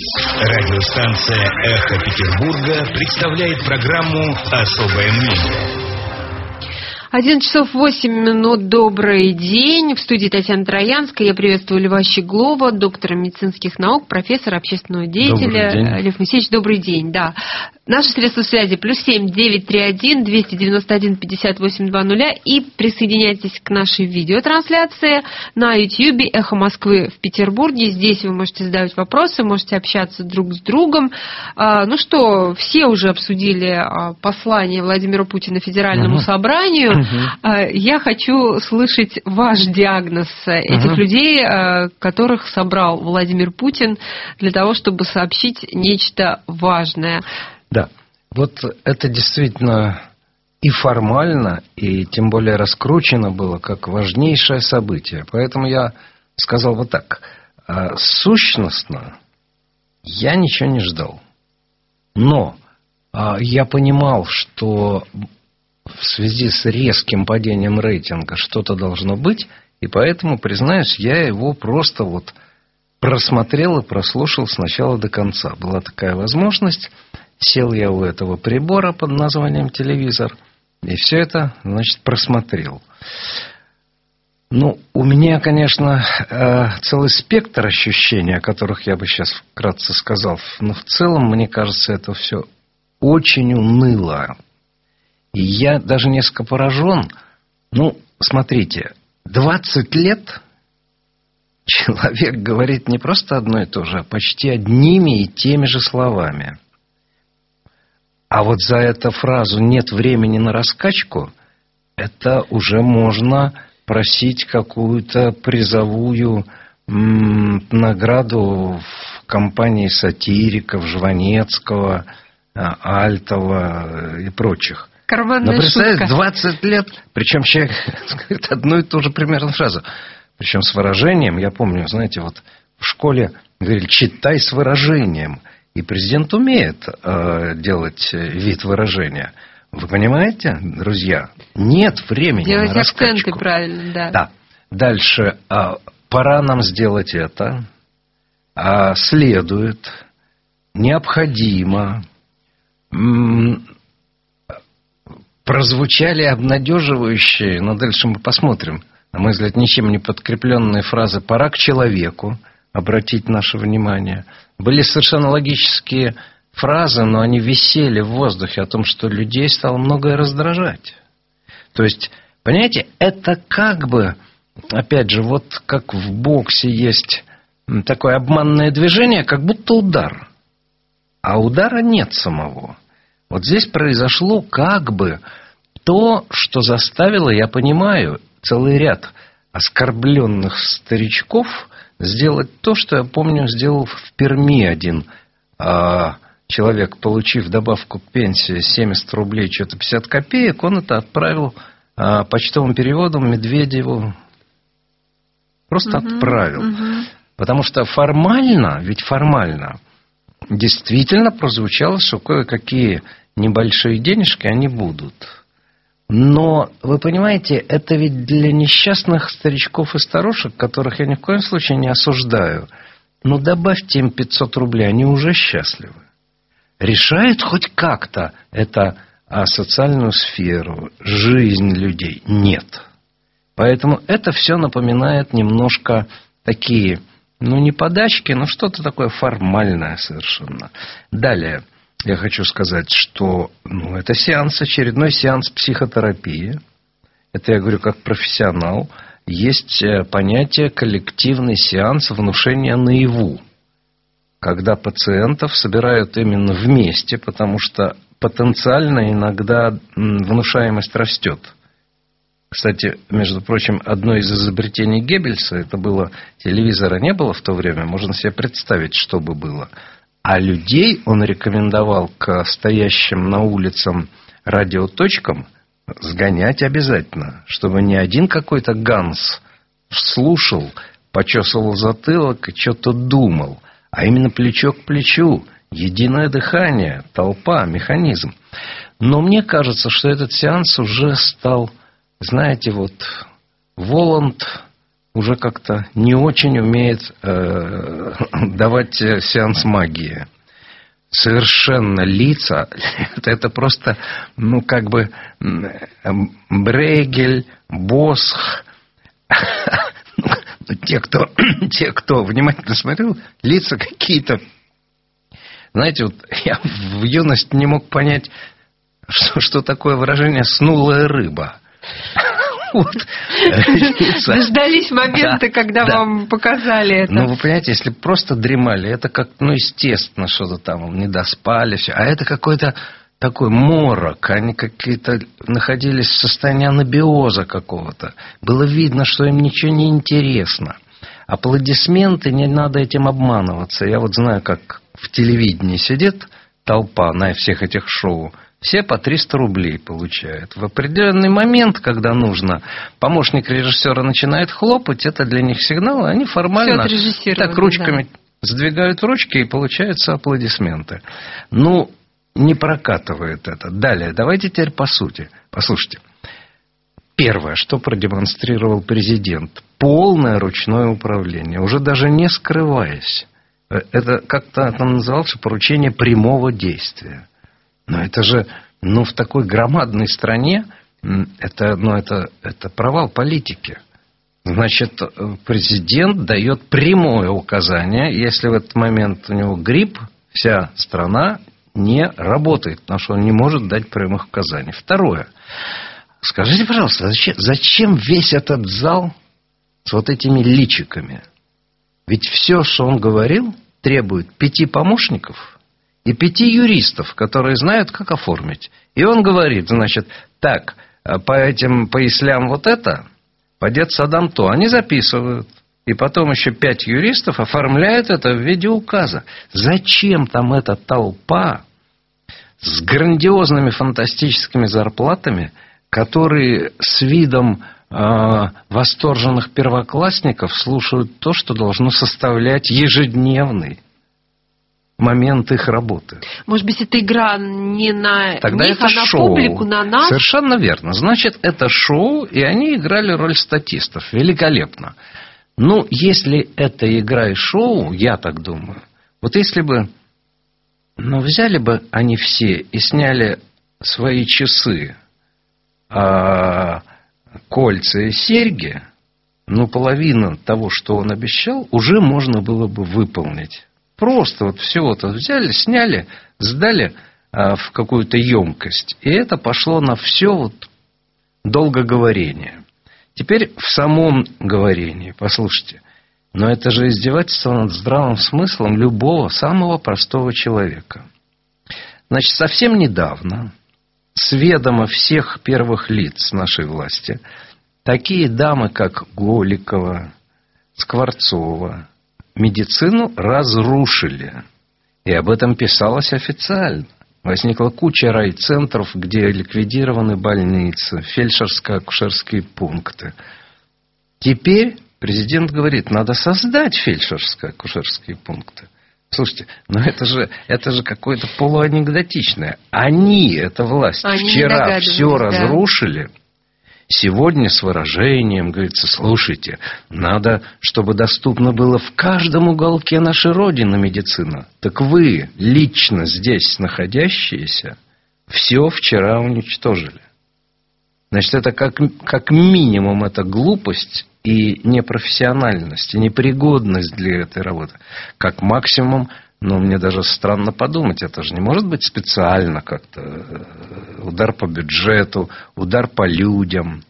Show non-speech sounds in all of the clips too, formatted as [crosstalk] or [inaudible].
Радиостанция «Эхо Петербурга» представляет программу «Особое мнение». 11 часов 8 минут. Добрый день. В студии Татьяна Троянская. Я приветствую Льва Щеглова, доктора медицинских наук, профессора, общественного деятеля. Лев Моисеевич, добрый день. Да. Наши средства связи плюс семь девять три один двести девяносто один пятьдесят восемь два нуля и присоединяйтесь к нашей видеотрансляции на YouTube «Эхо Москвы» в Петербурге. Здесь вы можете задавать вопросы, можете общаться друг с другом. А, Ну что, все уже обсудили а, послание Владимира Путина Федеральному Мгм. собранию. А, Я хочу слышать ваш диагноз этих Мгм. людей, а, которых собрал Владимир Путин для того, чтобы сообщить нечто важное. Да, вот это действительно и формально, и тем более раскручено было как важнейшее событие. Поэтому я сказал вот так. а, Сущностно я ничего не ждал. Но а, я понимал, что в связи с резким падением рейтинга что-то должно быть, и поэтому, признаюсь, я его просто вот просмотрел и прослушал с начала до конца. Была такая возможность. Сел я у этого прибора под названием телевизор. И все это, значит, просмотрел. Ну, у меня, конечно, э, целый спектр ощущений, о которых я бы сейчас вкратце сказал. Но в целом, мне кажется, это все очень уныло. И я даже несколько поражен. Ну, смотрите, 20 лет человек говорит не просто одно и то же, а почти одними и теми же словами. А вот за эту фразу «нет времени на раскачку» это уже можно просить какую-то призовую награду в компании сатириков, Жванецкого, а, Альтова и прочих. Карманная Но представьте, шутка. 20 лет, причем человек говорит одну и ту же примерно фразу. Причем с выражением, я помню, знаете, вот в школе говорили, читай с выражением. И президент умеет э, делать э, вид выражения. Вы понимаете, друзья? Нет времени Делать на акценты раскачку. правильно, да. Да. Дальше. а, пора нам сделать это. А, следует. Необходимо. М, прозвучали обнадеживающие, но дальше мы посмотрим, на мой взгляд, ничем не подкрепленные фразы «пора к человеку», обратить наше внимание. Были совершенно логические фразы, но они висели в воздухе о том, что людей стало многое раздражать. То есть, понимаете, это как бы, опять же, вот как в боксе есть такое обманное движение, как будто удар. А удара нет самого. Вот здесь произошло как бы то, что заставило, я понимаю, целый ряд оскорбленных старичков сделать то, что я помню, сделал в Перми один а, человек, получив добавку к пенсии 70 рублей, что-то 50 копеек, он это отправил а, почтовым переводом Медведеву. Просто отправил. Мгм. Потому что формально, ведь формально, действительно прозвучало, что кое-какие небольшие денежки они будут. Но, вы понимаете, это ведь для несчастных старичков и старушек, которых я ни в коем случае не осуждаю. Ну, добавьте им 500 рублей, они уже счастливы. Решает хоть как-то это а, социальную сферу, жизнь людей? Нет. Поэтому это все напоминает немножко такие, ну, не подачки, но что-то такое формальное совершенно. Далее я хочу сказать, что ну, это сеанс, очередной сеанс психотерапии. Это я говорю как профессионал. Есть э, понятие коллективный сеанс внушения наяву когда пациентов собирают именно вместе, потому что потенциально иногда внушаемость растет. Кстати, между прочим, одно из изобретений Геббельса, это было, телевизора не было в то время, можно себе представить, что бы было. А людей он рекомендовал к стоящим на улицам радиоточкам сгонять обязательно, чтобы не один какой-то Ганс слушал, почесывал затылок и что-то думал, а именно плечо к плечу, единое дыхание, толпа, механизм. Но мне кажется, что этот сеанс уже стал, знаете, вот Воланд уже как-то не очень умеет э, [coughs] давать сеанс магии. Совершенно лица, это, [laughs] это просто, ну, как бы Брегель, Босх, [laughs] ну, те, кто, [coughs] те, кто внимательно смотрел, лица какие-то знаете, вот [laughs] я в юности не мог понять, что, что такое выражение «снулая рыба». Вот. Дождались момента, да, когда да. вам показали это. Ну, вы понимаете, если просто дремали, это как, ну, естественно, что-то там не доспали, все. А это какой-то такой морок, они какие-то находились в состоянии анабиоза какого-то. Было видно, что им ничего не интересно. Аплодисменты, не надо этим обманываться. Я вот знаю, как в телевидении сидит толпа на всех этих шоу, все по 300 рублей получают. В определенный момент, когда нужно, помощник режиссера начинает хлопать, это для них сигнал, и они формально так ручками да. сдвигают ручки, и получаются аплодисменты. Ну, не прокатывает это. Далее, давайте теперь по сути. Послушайте. Первое, что продемонстрировал президент. Полное ручное управление, уже даже не скрываясь. Это как-то там называлось поручение прямого действия. Но это же, ну, в такой громадной стране, это, ну, это, это провал политики. Значит, э, президент дает прямое указание, если в этот момент у него грипп, вся страна не работает, потому что он не может дать прямых указаний. Второе. Скажите, пожалуйста, зачем, зачем весь этот зал с вот этими личиками? Ведь все, что он говорил, требует пяти помощников и пяти юристов, которые знают, как оформить. И он говорит, значит, так, э, по этим пояслям вот это, по детсадам то. Они записывают. И потом еще пять юристов оформляют это в виде указа. Зачем там эта толпа с грандиозными фантастическими зарплатами, которые с видом а, восторженных первоклассников слушают то, что должно составлять ежедневный момент их работы. Может быть, эта игра не на Тогда них, это а на шоу. публику, на нас? Совершенно верно. Значит, это шоу, и они играли роль статистов. Великолепно. Ну, если это игра и шоу, я так думаю, вот если бы, ну, взяли бы они все и сняли свои часы, а, кольца и серьги, ну, половина того, что он обещал, уже можно было бы выполнить. Просто вот все вот взяли, сняли, сдали а, в какую-то емкость. И это пошло на все вот долгоговорение. Теперь в самом говорении, послушайте, но это же издевательство над здравым смыслом любого самого простого человека. Значит, совсем недавно с ведома всех первых лиц нашей власти, такие дамы, как Голикова, Скворцова, медицину разрушили. И об этом писалось официально. Возникла куча райцентров, где ликвидированы больницы, фельдшерско-акушерские пункты. Теперь президент говорит, надо создать фельдшерско-акушерские пункты. Слушайте, но это же, это же какое-то полуанекдотичное. Они, это власть, Они вчера все да. разрушили. Сегодня с выражением говорится, слушайте, надо, чтобы доступно было в каждом уголке нашей Родины медицина. Так вы, лично здесь находящиеся, все вчера уничтожили. Значит, это как, как минимум это глупость и непрофессиональность, и непригодность для этой работы. Как максимум, ну, мне даже странно подумать, это же не может быть специально как-то э, удар по бюджету, удар по людям.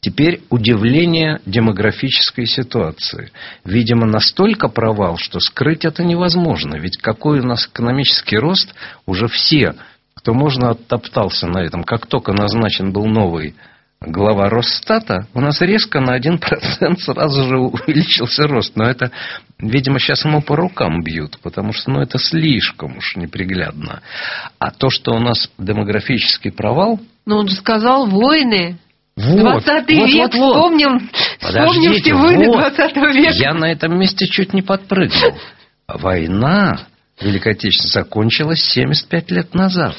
Теперь удивление демографической ситуации. Видимо, настолько провал, что скрыть это невозможно. Ведь какой у нас экономический рост, уже все, кто можно, оттоптался на этом. Как только назначен был новый глава Росстата, у нас резко на 1% [laughs] сразу же увеличился рост. Но это, видимо, сейчас ему по рукам бьют, потому что ну, это слишком уж неприглядно. А то, что у нас демографический провал... Но он же сказал, войны. Вот, 20 вот, век, вот, вот. вспомним, вспомним все войны вот. 20 века. Я на этом месте чуть не подпрыгнул. Война Великой Отечественной закончилась 75 лет назад.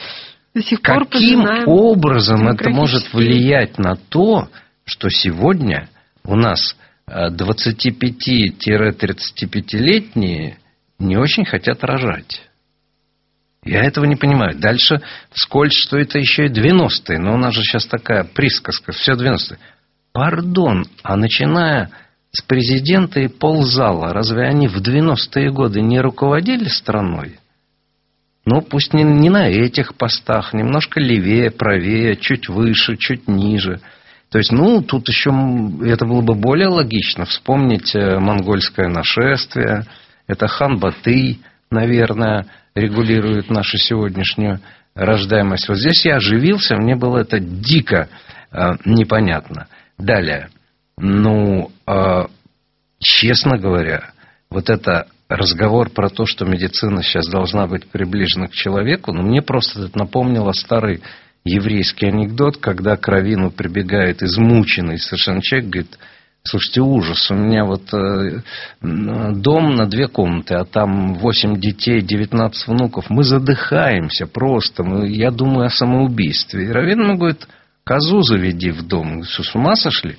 До сих пор Каким образом это может влиять на то, что сегодня у нас 25-35-летние не очень хотят рожать. Я этого не понимаю. Дальше сколь, что это еще и 90-е. Но у нас же сейчас такая присказка. Все 90-е. Пардон, а начиная с президента и ползала, разве они в 90-е годы не руководили страной? Ну, пусть не, не на этих постах, немножко левее, правее, чуть выше, чуть ниже. То есть, ну, тут еще это было бы более логично. Вспомнить э, монгольское нашествие. Это хан Батый, наверное, регулирует нашу сегодняшнюю рождаемость. Вот здесь я оживился, мне было это дико э, непонятно. Далее. Ну, э, честно говоря, вот это разговор про то, что медицина сейчас должна быть приближена к человеку, ну, мне просто это напомнило старый еврейский анекдот, когда к Равину прибегает измученный совершенно человек, говорит, слушайте, ужас, у меня вот э, дом на две комнаты, а там восемь детей, девятнадцать внуков, мы задыхаемся просто, мы, я думаю о самоубийстве. И Равин ему говорит, козу заведи в дом. Что, с ума сошли?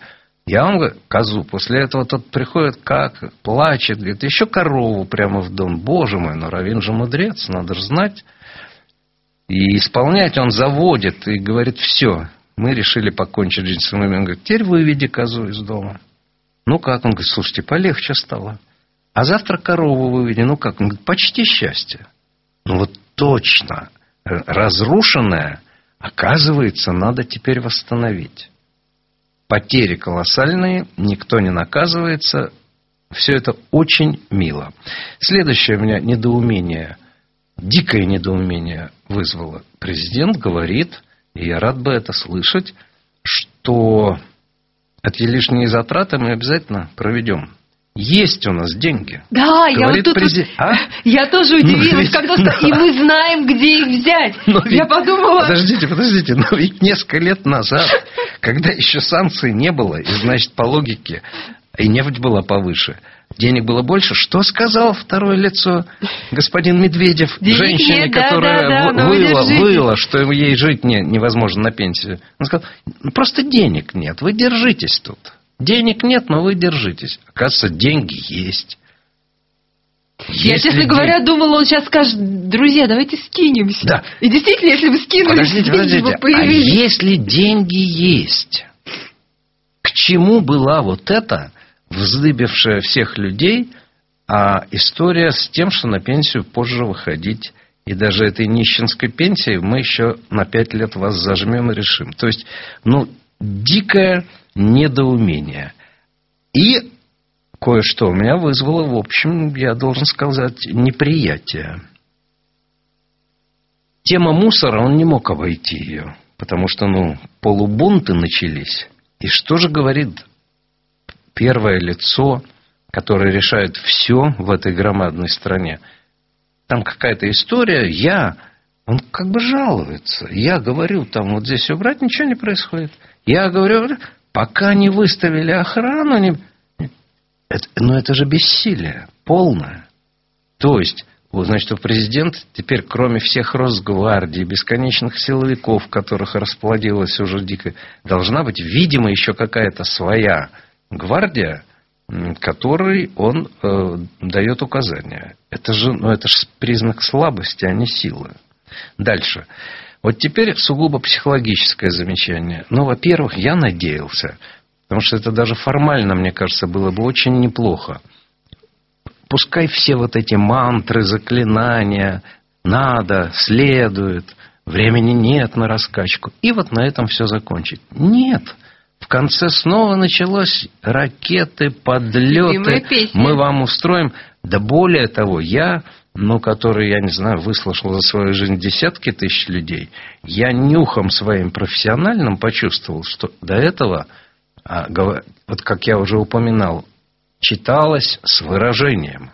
Я вам говорю, козу. После этого тот приходит, как, плачет, говорит, еще корову прямо в дом. Боже мой, но Равин же мудрец, надо же знать. И исполнять он заводит и говорит, все, мы решили покончить жизнь с вами. Он говорит, теперь выведи козу из дома. Ну как? Он говорит, слушайте, полегче стало. А завтра корову выведи. Ну как? Он говорит, почти счастье. Ну вот точно. Разрушенное, оказывается, надо теперь восстановить потери колоссальные, никто не наказывается. Все это очень мило. Следующее у меня недоумение, дикое недоумение вызвало. Президент говорит, и я рад бы это слышать, что эти лишние затраты мы обязательно проведем. Есть у нас деньги. Да, я вот тут, прези... вот, а? [laughs] я тоже ну, удивилась, когда да. и мы знаем, где их взять. [laughs] Но я ведь... подумала. Подождите, подождите, но ведь несколько лет назад, [laughs] когда еще санкций не было, и значит по логике и нефть была повыше, денег было больше. Что сказал второе лицо господин Медведев денег женщине, нет, которая да, да, да, выла, выла, что ей жить не, невозможно на пенсию? Он сказал, просто денег нет, вы держитесь тут. Денег нет, но вы держитесь. Оказывается, деньги есть. Я, если честно говоря, думала, он сейчас скажет, друзья, давайте скинемся. Да. И действительно, если бы скинулись, подождите, подождите. А если деньги есть, к чему была вот эта вздыбившая всех людей а история с тем, что на пенсию позже выходить и даже этой нищенской пенсии мы еще на пять лет вас зажмем и решим. То есть, ну, дикая недоумение. И кое-что у меня вызвало, в общем, я должен сказать, неприятие. Тема мусора, он не мог обойти ее, потому что, ну, полубунты начались. И что же говорит первое лицо, которое решает все в этой громадной стране? Там какая-то история, я, он как бы жалуется. Я говорю, там вот здесь убрать, ничего не происходит. Я говорю, Пока не выставили охрану, не... это, но это же бессилие полное. То есть, значит, у президента теперь, кроме всех Росгвардии, бесконечных силовиков, которых расплодилось уже дико, должна быть, видимо, еще какая-то своя гвардия, которой он э, дает указания. Это же, ну, это же признак слабости, а не силы. Дальше. Вот теперь сугубо психологическое замечание. Ну, во-первых, я надеялся, потому что это даже формально, мне кажется, было бы очень неплохо. Пускай все вот эти мантры, заклинания, надо, следует, времени нет на раскачку. И вот на этом все закончить. Нет. В конце снова началось ракеты, подлеты. Мы вам устроим. Да более того, я но который, я не знаю, выслушал за свою жизнь десятки тысяч людей, я нюхом своим профессиональным почувствовал, что до этого, а, вот как я уже упоминал, читалось с выражением,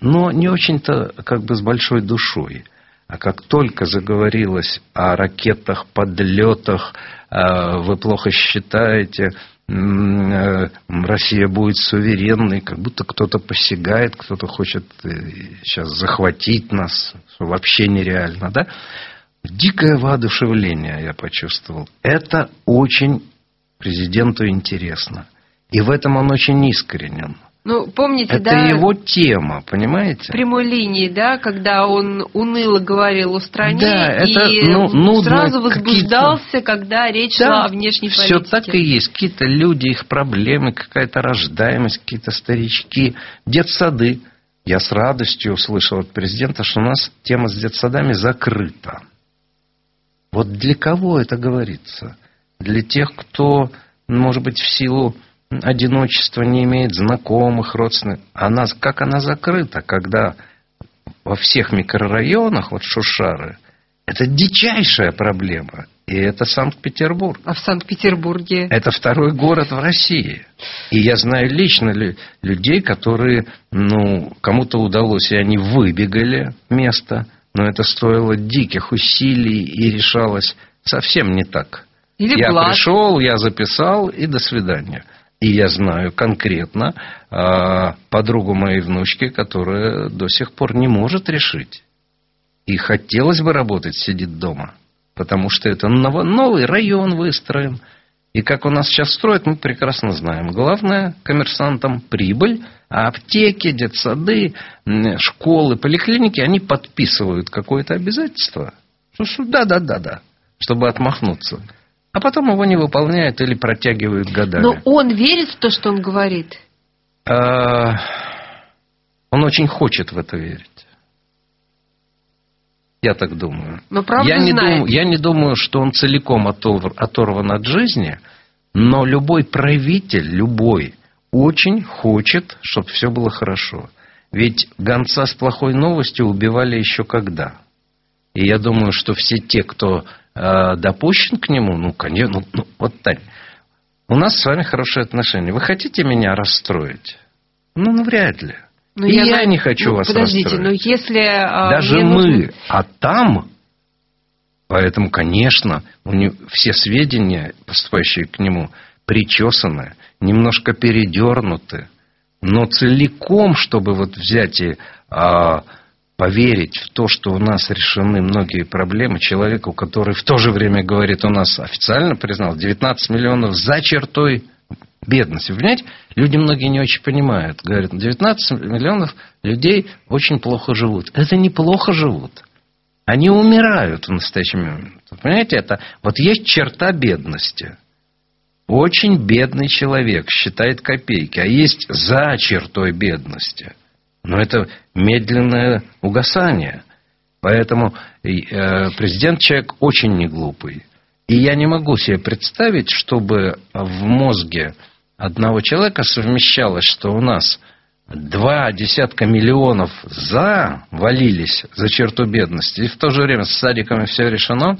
но не очень-то как бы с большой душой. А как только заговорилось о ракетах, подлетах, а, вы плохо считаете, Россия будет суверенной, как будто кто-то посягает, кто-то хочет сейчас э, захватить нас, вообще нереально, да? Дикое воодушевление я почувствовал. Это очень президенту интересно. И в этом он очень искренен. Ну, помните, Это да, его тема, понимаете? прямой линии, да, когда он уныло говорил о стране Да, это, и ну, нудно, сразу возбуждался, когда речь шла о внешней все политике. так и есть. Какие-то люди, их проблемы, какая-то рождаемость, какие-то старички, детсады. Я с радостью услышал от президента, что у нас тема с детсадами закрыта. Вот для кого это говорится? Для тех, кто, может быть, в силу одиночества не имеет знакомых, родственников. Она, как она закрыта, когда во всех микрорайонах, вот Шушары, это дичайшая проблема. И это Санкт-Петербург. А в Санкт-Петербурге? Это второй город в России. И я знаю лично лю- людей, которые, ну, кому-то удалось, и они выбегали место, но это стоило диких усилий и решалось совсем не так. Или я блат. пришел, я записал, и до свидания. И я знаю конкретно а, подругу моей внучки, которая до сих пор не может решить. И хотелось бы работать, сидит дома. Потому что это новый район выстроен. И как у нас сейчас строят, мы прекрасно знаем. Главное коммерсантам прибыль, а аптеки, детсады, школы, поликлиники, они подписывают какое-то обязательство. Что, что да-да-да-да, чтобы отмахнуться. А потом его не выполняют или протягивают годами. Но он верит в то, что он говорит. А, Он очень хочет в это верить. Я так думаю. Но правду я, не знает. думаю я не думаю, что он целиком отор- оторван от жизни, но любой правитель, любой, очень хочет, чтобы все было хорошо. Ведь гонца с плохой новостью убивали еще когда. И я думаю, что все те, кто э, допущен к нему, ну, конечно, ну, ну, вот так. У нас с вами хорошие отношения. Вы хотите меня расстроить? Ну, ну вряд ли. Ну, И я, на- не хочу ну, вас Подождите, расстроить. но если... а, Даже мы. нужно- А там, поэтому, конечно, у не- все сведения, поступающие к нему, причесаны, немножко передернуты. Но целиком, чтобы вот взять и а, поверить в то, что у нас решены многие проблемы, человеку, который в то же время говорит, у нас официально признал 19 миллионов за чертой бедности. Вы понимаете, люди многие не очень понимают. Говорят, 19 миллионов людей очень плохо живут. Это неплохо живут. Они умирают в настоящий момент. Понимаете, это вот есть черта бедности. Очень бедный человек считает копейки, а есть за чертой бедности. Но это медленное угасание. Поэтому э, президент человек очень неглупый. И я не могу себе представить, чтобы в мозге одного человека совмещалось, что у нас два десятка миллионов за валились за черту бедности, и в то же время с садиками все решено.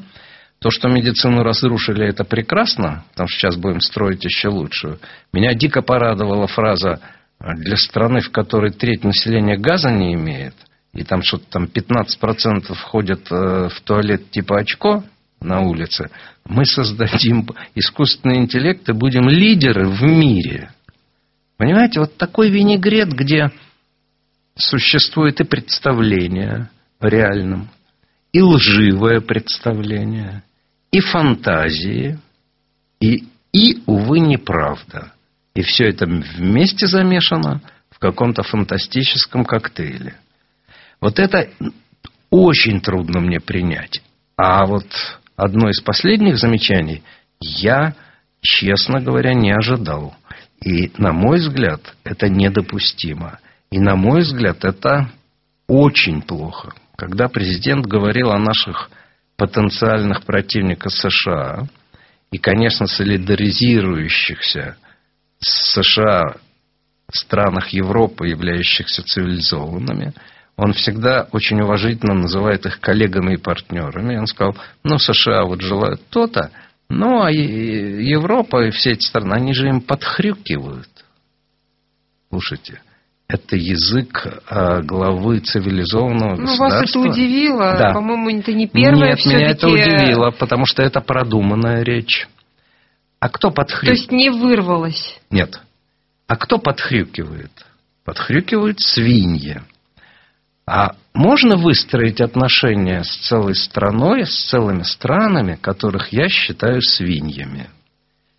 То, что медицину разрушили, это прекрасно, потому что сейчас будем строить еще лучшую. Меня дико порадовала фраза для страны, в которой треть населения газа не имеет, и там что-то там 15% ходят э, в туалет типа очко на улице, мы создадим искусственный интеллект и будем лидеры в мире. Понимаете, вот такой винегрет, где существует и представление в реальном, и лживое представление, и фантазии, и, и увы, неправда. И все это вместе замешано в каком-то фантастическом коктейле. Вот это очень трудно мне принять. А вот одно из последних замечаний я, честно говоря, не ожидал. И, на мой взгляд, это недопустимо. И, на мой взгляд, это очень плохо. Когда президент говорил о наших потенциальных противниках США и, конечно, солидаризирующихся США странах Европы, являющихся цивилизованными, он всегда очень уважительно называет их коллегами и партнерами. Он сказал, ну, США вот желают то-то, ну, а Европа и все эти страны, они же им подхрюкивают. Слушайте, это язык а, главы цивилизованного Ну, вас это государства. удивило. Да. По-моему, это не первое Нет, меня это удивило, потому что это продуманная речь. А кто То подхрюкивает? есть не вырвалось. Нет. А кто подхрюкивает? Подхрюкивают свиньи. А можно выстроить отношения с целой страной, с целыми странами, которых я считаю свиньями?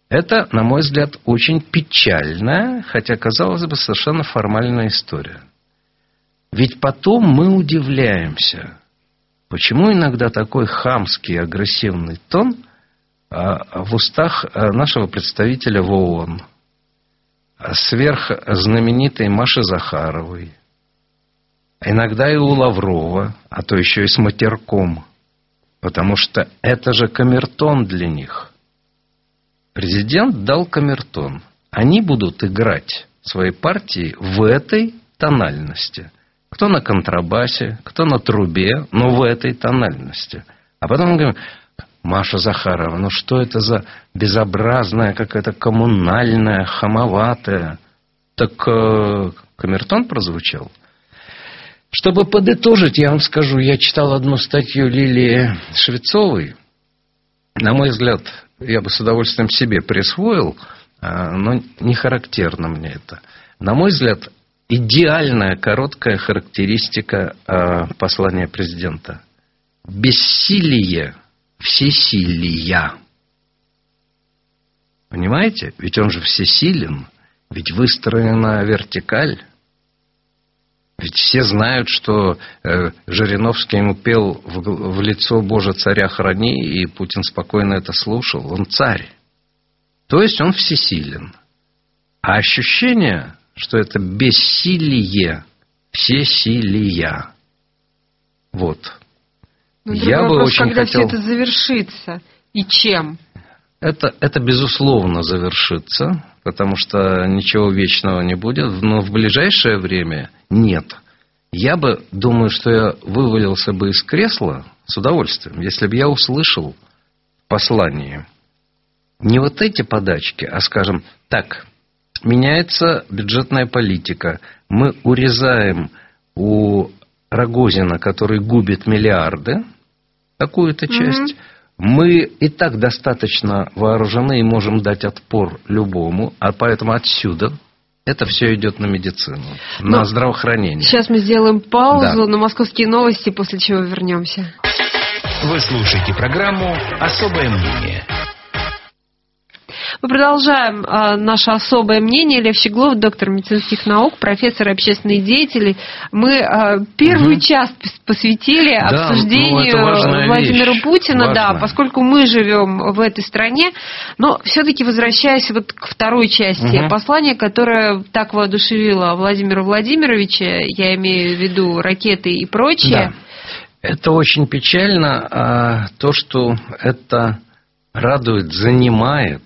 Это, на мой взгляд, очень печальная, хотя, казалось бы, совершенно формальная история. Ведь потом мы удивляемся, почему иногда такой хамский, агрессивный тон в устах а, нашего представителя в ООН, сверх знаменитой Маши Захаровой, иногда и у Лаврова, а то еще и с матерком, потому что это же камертон для них – Президент дал камертон. Они будут играть свои партии в этой тональности. Кто на контрабасе, кто на трубе, но в этой тональности. А потом мы говорим, Маша Захарова, ну что это за безобразная, какая-то коммунальная, хамоватая. Так э, камертон прозвучал. Чтобы подытожить, я вам скажу, я читал одну статью Лилии Швецовой. На мой взгляд, я бы с удовольствием себе присвоил, а, но не характерно мне это. На мой взгляд, идеальная короткая характеристика а, послания президента. Бессилие всесилия. Понимаете? Ведь он же всесилен. Ведь выстроена вертикаль. Ведь все знают, что э, Жириновский ему пел в, в лицо Боже царя храни, и Путин спокойно это слушал. Он царь. То есть он всесилен. А ощущение, что это бессилие, всесилия. Вот. Но ну, Я вопрос, бы очень когда хотел... все это завершится и чем? Это, это безусловно завершится, потому что ничего вечного не будет, но в ближайшее время нет. Я бы, думаю, что я вывалился бы из кресла с удовольствием, если бы я услышал послание. Не вот эти подачки, а, скажем, так, меняется бюджетная политика, мы урезаем у Рогозина, который губит миллиарды, какую-то часть, mm-hmm. Мы и так достаточно вооружены и можем дать отпор любому, а поэтому отсюда это все идет на медицину, Но на здравоохранение. Сейчас мы сделаем паузу да. на московские новости, после чего вернемся. Вы слушаете программу «Особое мнение». Мы продолжаем э, наше особое мнение. Лев Щеглов, доктор медицинских наук, профессор общественных деятелей. Мы э, первый угу. час посвятили да, ну, обсуждению ну, Владимира вещь. Путина, Важно. да, поскольку мы живем в этой стране. Но все-таки возвращаясь вот к второй части угу. послания, которое так воодушевило Владимира Владимировича, я имею в виду ракеты и прочее. Да. Это очень печально, а то, что это радует, занимает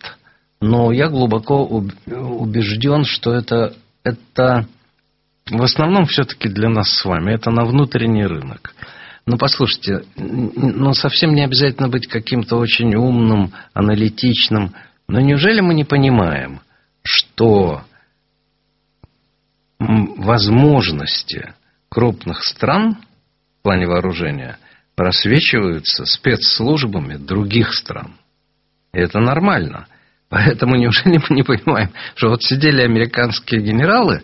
но я глубоко убежден, что это, это в основном все-таки для нас с вами, это на внутренний рынок. Ну, послушайте, ну, совсем не обязательно быть каким-то очень умным, аналитичным. Но неужели мы не понимаем, что возможности крупных стран в плане вооружения просвечиваются спецслужбами других стран? И это нормально. Поэтому неужели мы не понимаем, что вот сидели американские генералы,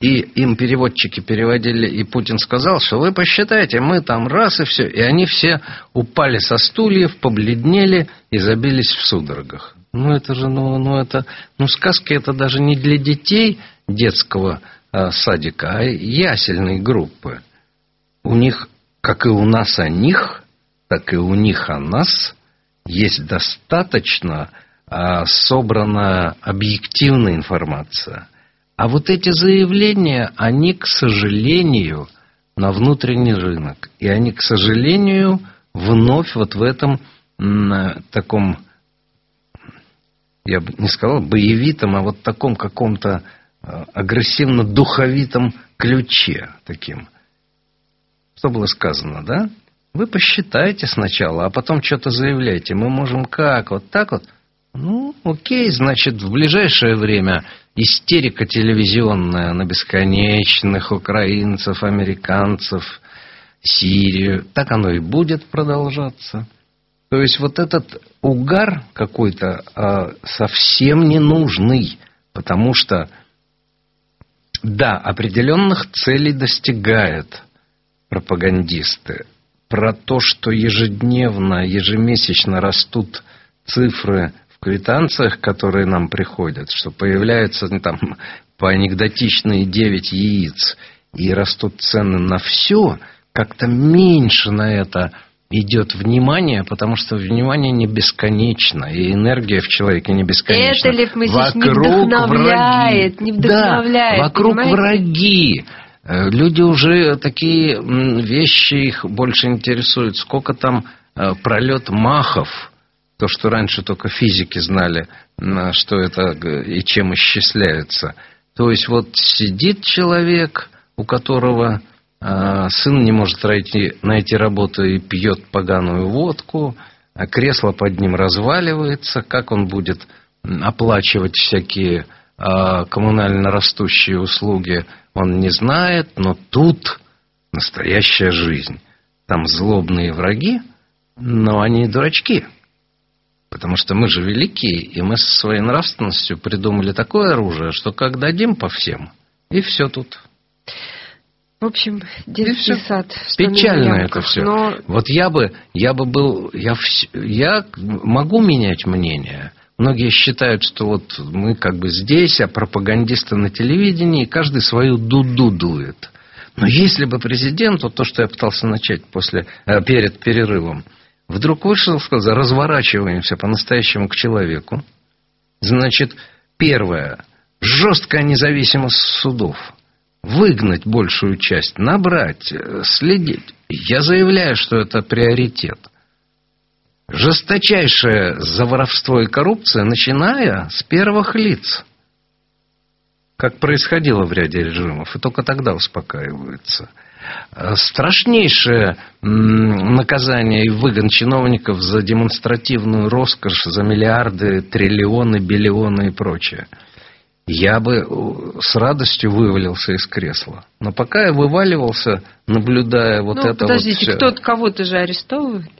и им переводчики переводили, и Путин сказал, что вы посчитайте, мы там раз и все. И они все упали со стульев, побледнели и забились в судорогах. Ну, это же, ну, ну, это, ну, сказки это даже не для детей детского э, садика, а ясельной группы. У них, как и у нас о них, так и у них о нас, есть достаточно собрана объективная информация. А вот эти заявления, они, к сожалению, на внутренний рынок. И они, к сожалению, вновь вот в этом таком, я бы не сказал боевитом, а вот таком каком-то а, агрессивно-духовитом ключе таким. Что было сказано, да? Вы посчитайте сначала, а потом что-то заявляйте. Мы можем как, вот так вот – ну, окей, значит, в ближайшее время истерика телевизионная на бесконечных украинцев, американцев, Сирию. Так оно и будет продолжаться. То есть вот этот угар какой-то э, совсем не нужный, потому что, да, определенных целей достигают пропагандисты. Про то, что ежедневно, ежемесячно растут цифры квитанциях, которые нам приходят, что появляются ну, там по анекдотичные 9 яиц и растут цены на все, как-то меньше на это идет внимание, потому что внимание не бесконечно, и энергия в человеке не бесконечна. Это, Лев Моисеевич, не вдохновляет, враги. не вдохновляет. Да, вокруг понимаете? враги. Э, Люди уже такие вещи их больше интересуют. Сколько там э, пролет махов, то, что раньше только физики знали, что это г- и чем исчисляется. То есть вот сидит человек, у которого э, сын не может найти, найти работу и пьет поганую водку, а кресло под ним разваливается, как он будет оплачивать всякие а, коммунально растущие услуги, он не знает, но тут настоящая жизнь. Там злобные враги, но они дурачки. Потому что мы же великие, и мы со своей нравственностью придумали такое оружие, что как дадим по всем, и все тут. В общем, детский сад. Печально это все. Но Вот я бы, я бы был, я, вс- я могу менять мнение. Многие считают, что вот мы как бы здесь, а пропагандисты на телевидении, и каждый свою дуду дует. Но если бы президент, вот то, что я пытался начать после, э, перед перерывом, вдруг вышел и сказал, разворачиваемся по-настоящему к человеку. Значит, первое, жесткая независимость судов. Выгнать большую часть, набрать, э, следить. Я заявляю, что это приоритет. Жесточайшее за воровство и коррупция, начиная с первых лиц. Как происходило в ряде режимов, и только тогда успокаиваются. Э, Страшнейшее наказание и выгон чиновников за демонстративную роскошь, за миллиарды, триллионы, биллионы и прочее. Я бы э, с радостью вывалился из кресла. Но пока я вываливался, наблюдая вот ну, это подождите, вот всё- кто-то кого-то же арестовывает.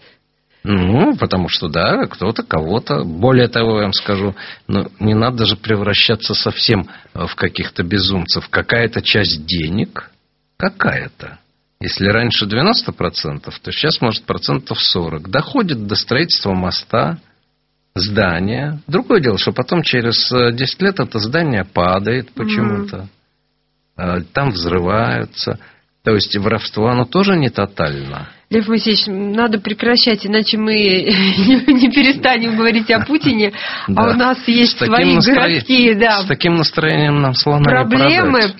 ну, потому что, да, кто-то кого-то. Более того, я вам скажу, ну, не надо же превращаться совсем э, в каких-то безумцев. Какая-то часть денег, какая-то. Если раньше 90%, то сейчас, может, процентов 40. Доходит до строительства моста, здания. Другое дело, что потом через э, 10 лет это здание падает почему-то. Э, Там взрываются. То есть воровство, оно тоже не тотально. Лев Моисеевич, надо прекращать, иначе мы [laughs] не, не перестанем говорить о Путине, а у нас есть свои городские да, С таким настроением нам слона проблемы.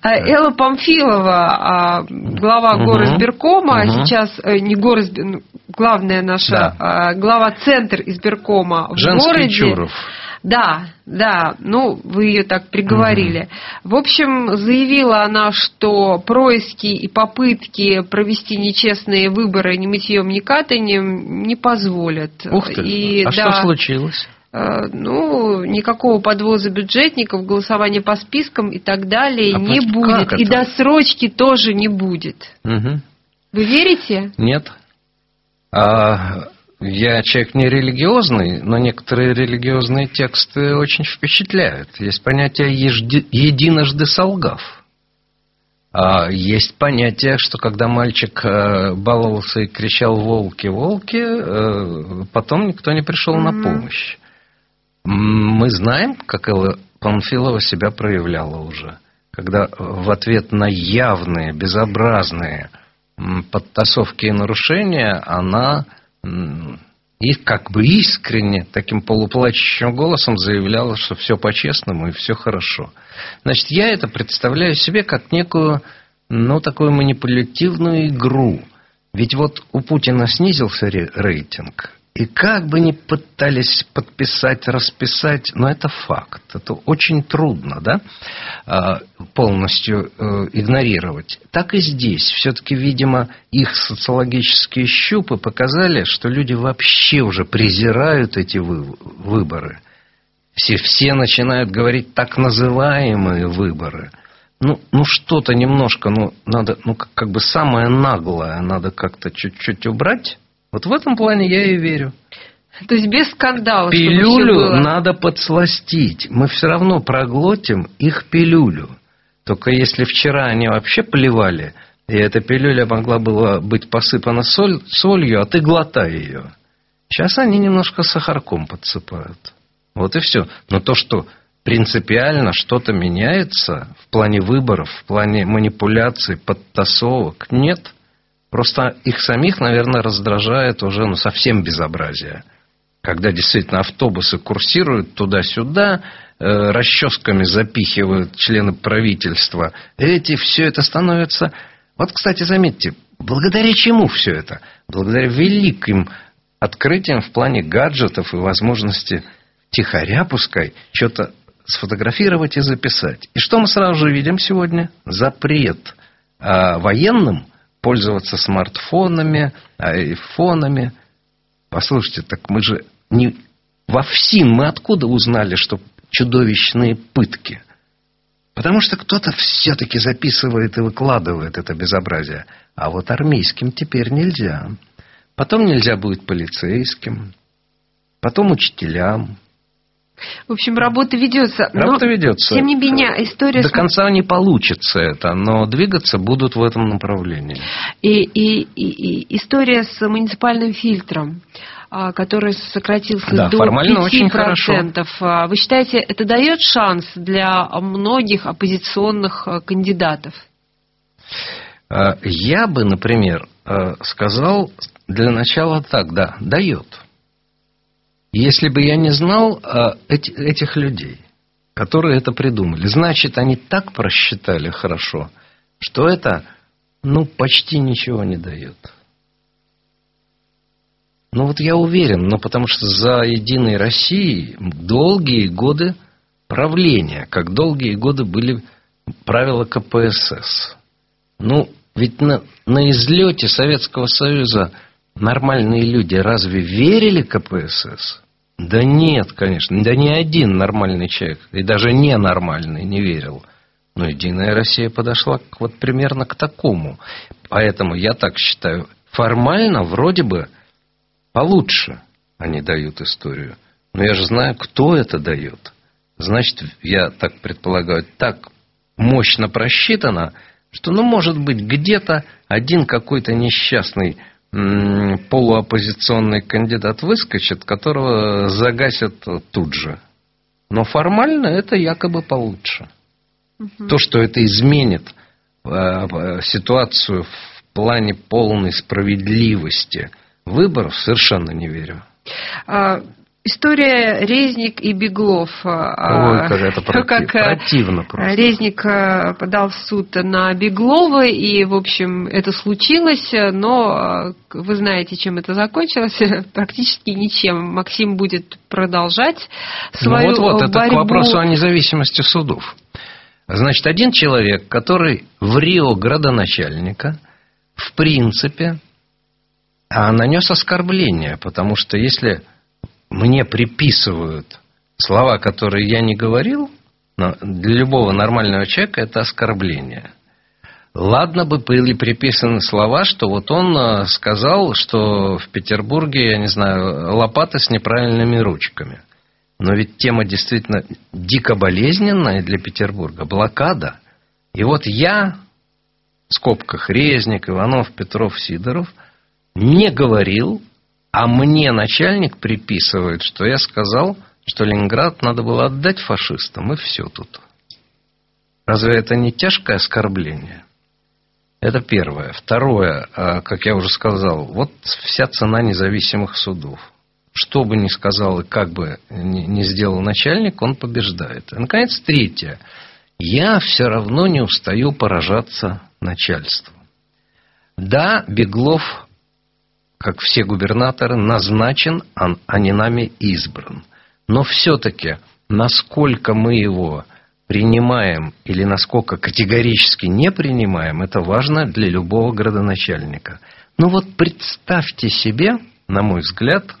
А, Элла Памфилова, а, глава Мгм. горосберкома, Мгм. сейчас э, не горосбер, ну, главная наша, Да. а, глава центр избиркома в Женский городе. Чуров. Да, да, ну, вы ее так приговорили. В общем, заявила она, что происки и попытки провести нечестные выборы ни мытьем, ни катанием не позволят. Ух ты. И, а да, что случилось? э, Ну, никакого подвоза бюджетников, голосования по спискам и так далее А не будет. И досрочки тоже не будет. Мгм. Вы верите? Нет. А, я человек не религиозный, но некоторые религиозные тексты очень впечатляют. Есть понятие «ежди- «единожды солгав». А есть понятие, что когда мальчик э, баловался и кричал «волки, волки», э, потом никто не пришел на Мгм. помощь. Мы знаем, как Элла Панфилова себя проявляла уже. Когда в ответ на явные, безобразные подтасовки и нарушения, она и как бы искренне, таким полуплачущим голосом заявляла, что все по-честному и все хорошо. Значит, я это представляю себе как некую, ну, такую манипулятивную игру. Ведь вот у Путина снизился ре- рейтинг, и как бы ни пытались подписать, расписать, но это факт. Это очень трудно, да, а, полностью э, игнорировать. Так и здесь. Все-таки, видимо, их социологические щупы показали, что люди вообще уже презирают эти вы- выборы. Все, все начинают говорить так называемые выборы. Ну, ну что-то немножко, ну, надо, ну, как бы самое наглое надо как-то чуть-чуть убрать. Вот в этом плане я и верю. То есть без скандала. Пилюлю надо подсластить. Мы все равно проглотим их пилюлю. Только если вчера они вообще плевали, и эта пилюля могла была быть посыпана соль, солью, а ты глотай ее. Сейчас они немножко сахарком подсыпают. Вот и все. Но то, что принципиально что-то меняется в плане выборов, в плане манипуляций, подтасовок, нет. Просто их самих, наверное, раздражает уже ну, совсем безобразие. Когда действительно автобусы курсируют туда-сюда, э, расческами запихивают члены правительства. Эти, все это становится... Вот, кстати, заметьте, благодаря чему все это? Благодаря великим открытиям в плане гаджетов и возможности тихоря, пускай, что-то сфотографировать и записать. И что мы сразу же видим сегодня? Запрет э, военным пользоваться смартфонами, айфонами. Послушайте, так мы же не во ФСИН мы откуда узнали, что чудовищные пытки? Потому что кто-то все-таки записывает и выкладывает это безобразие. А вот армейским теперь нельзя. Потом нельзя будет полицейским. Потом учителям. В общем, работа ведется. Работа но, ведется. Тем не менее, история... До конца не получится это, но двигаться будут в этом направлении. И, и, и, и история с муниципальным фильтром а, который сократился да, до формально 5%. Очень хорошо. А, вы считаете, это дает шанс для многих оппозиционных а, кандидатов? Я бы, например, сказал для начала так, да, дает. Если бы я не знал эти, этих людей, которые это придумали, значит, они так просчитали хорошо, что это, ну, почти ничего не дает. Ну вот я уверен, но потому что за Единой Россией долгие годы правления, как долгие годы были правила КПСС. Ну, ведь на, на излете Советского Союза нормальные люди разве верили КПСС? Да нет, конечно. Да ни один нормальный человек, и даже ненормальный, не верил. Но Единая Россия подошла к, вот примерно к такому. Поэтому я так считаю, формально вроде бы получше они дают историю. Но я же знаю, кто это дает. Значит, я так предполагаю, так мощно просчитано, что, ну, может быть, где-то один какой-то несчастный полуоппозиционный кандидат выскочит, которого загасят тут же. Но формально это якобы получше. Угу. То, что это изменит э, э, ситуацию в плане полной справедливости – выборов совершенно не верю. А, история Резник и Беглов. А, Ой, как это [laughs] против, как противно просто. Резник э, подал в суд на Беглова, и, в общем, это случилось, но э, вы знаете, чем это закончилось? [laughs] Практически ничем. Максим будет продолжать свою ну, вот, вот, борьбу. это к вопросу о независимости судов. Значит, один человек, который в Рио градоначальника, в принципе, а нанес оскорбление, потому что если мне приписывают слова, которые я не говорил, для любого нормального человека это оскорбление. Ладно бы были приписаны слова, что вот он э, сказал, что в Петербурге, я не знаю, лопата с неправильными ручками. Но ведь тема действительно дико болезненная для Петербурга. Блокада. И вот я, в скобках Резник, Иванов, Петров, Сидоров – не говорил, а мне начальник приписывает, что я сказал, что Ленинград надо было отдать фашистам, и все тут. Разве это не тяжкое оскорбление? Это первое. Второе, а, как я уже сказал, вот вся цена независимых судов. Что бы ни сказал и как бы ни сделал начальник, он побеждает. И, наконец, третье. Я все равно не устаю поражаться начальству. Да, Беглов как все губернаторы, назначен, а не нами избран. Но все-таки, насколько мы его принимаем или насколько категорически не принимаем, это важно для любого градоначальника. Ну вот представьте себе, на мой взгляд,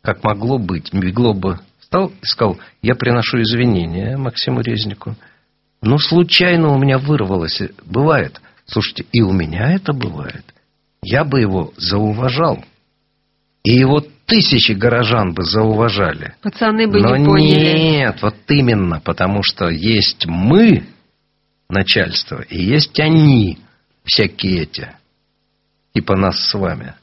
как могло быть. Бегло бы встал и сказал, я приношу извинения Максиму Резнику. Ну, случайно у меня вырвалось. Бывает. Слушайте, и у меня это бывает я бы его зауважал. И его тысячи горожан бы зауважали. Пацаны бы Но не поняли. Нет, вот именно, потому что есть мы, начальство, и есть они, всякие эти, типа нас с вами.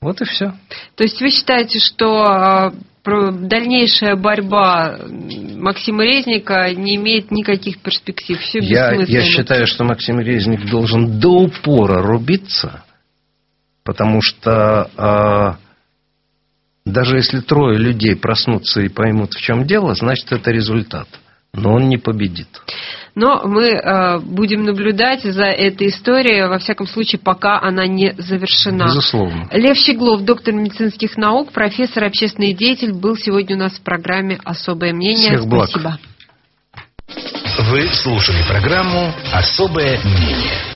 Вот и все. То есть вы считаете, что а, дальнейшая борьба Максима Резника не имеет никаких перспектив? Все Я, я считаю, что Максим Резник должен до упора рубиться, потому что а, даже если трое людей проснутся и поймут, в чем дело, значит, это результат. Но он не победит. Но мы э, будем наблюдать за этой историей, во всяком случае, пока она не завершена. Безусловно. Лев Щеглов, доктор медицинских наук, профессор, общественный деятель, был сегодня у нас в программе «Особое мнение». Всех благ. Спасибо. Вы слушали программу «Особое мнение».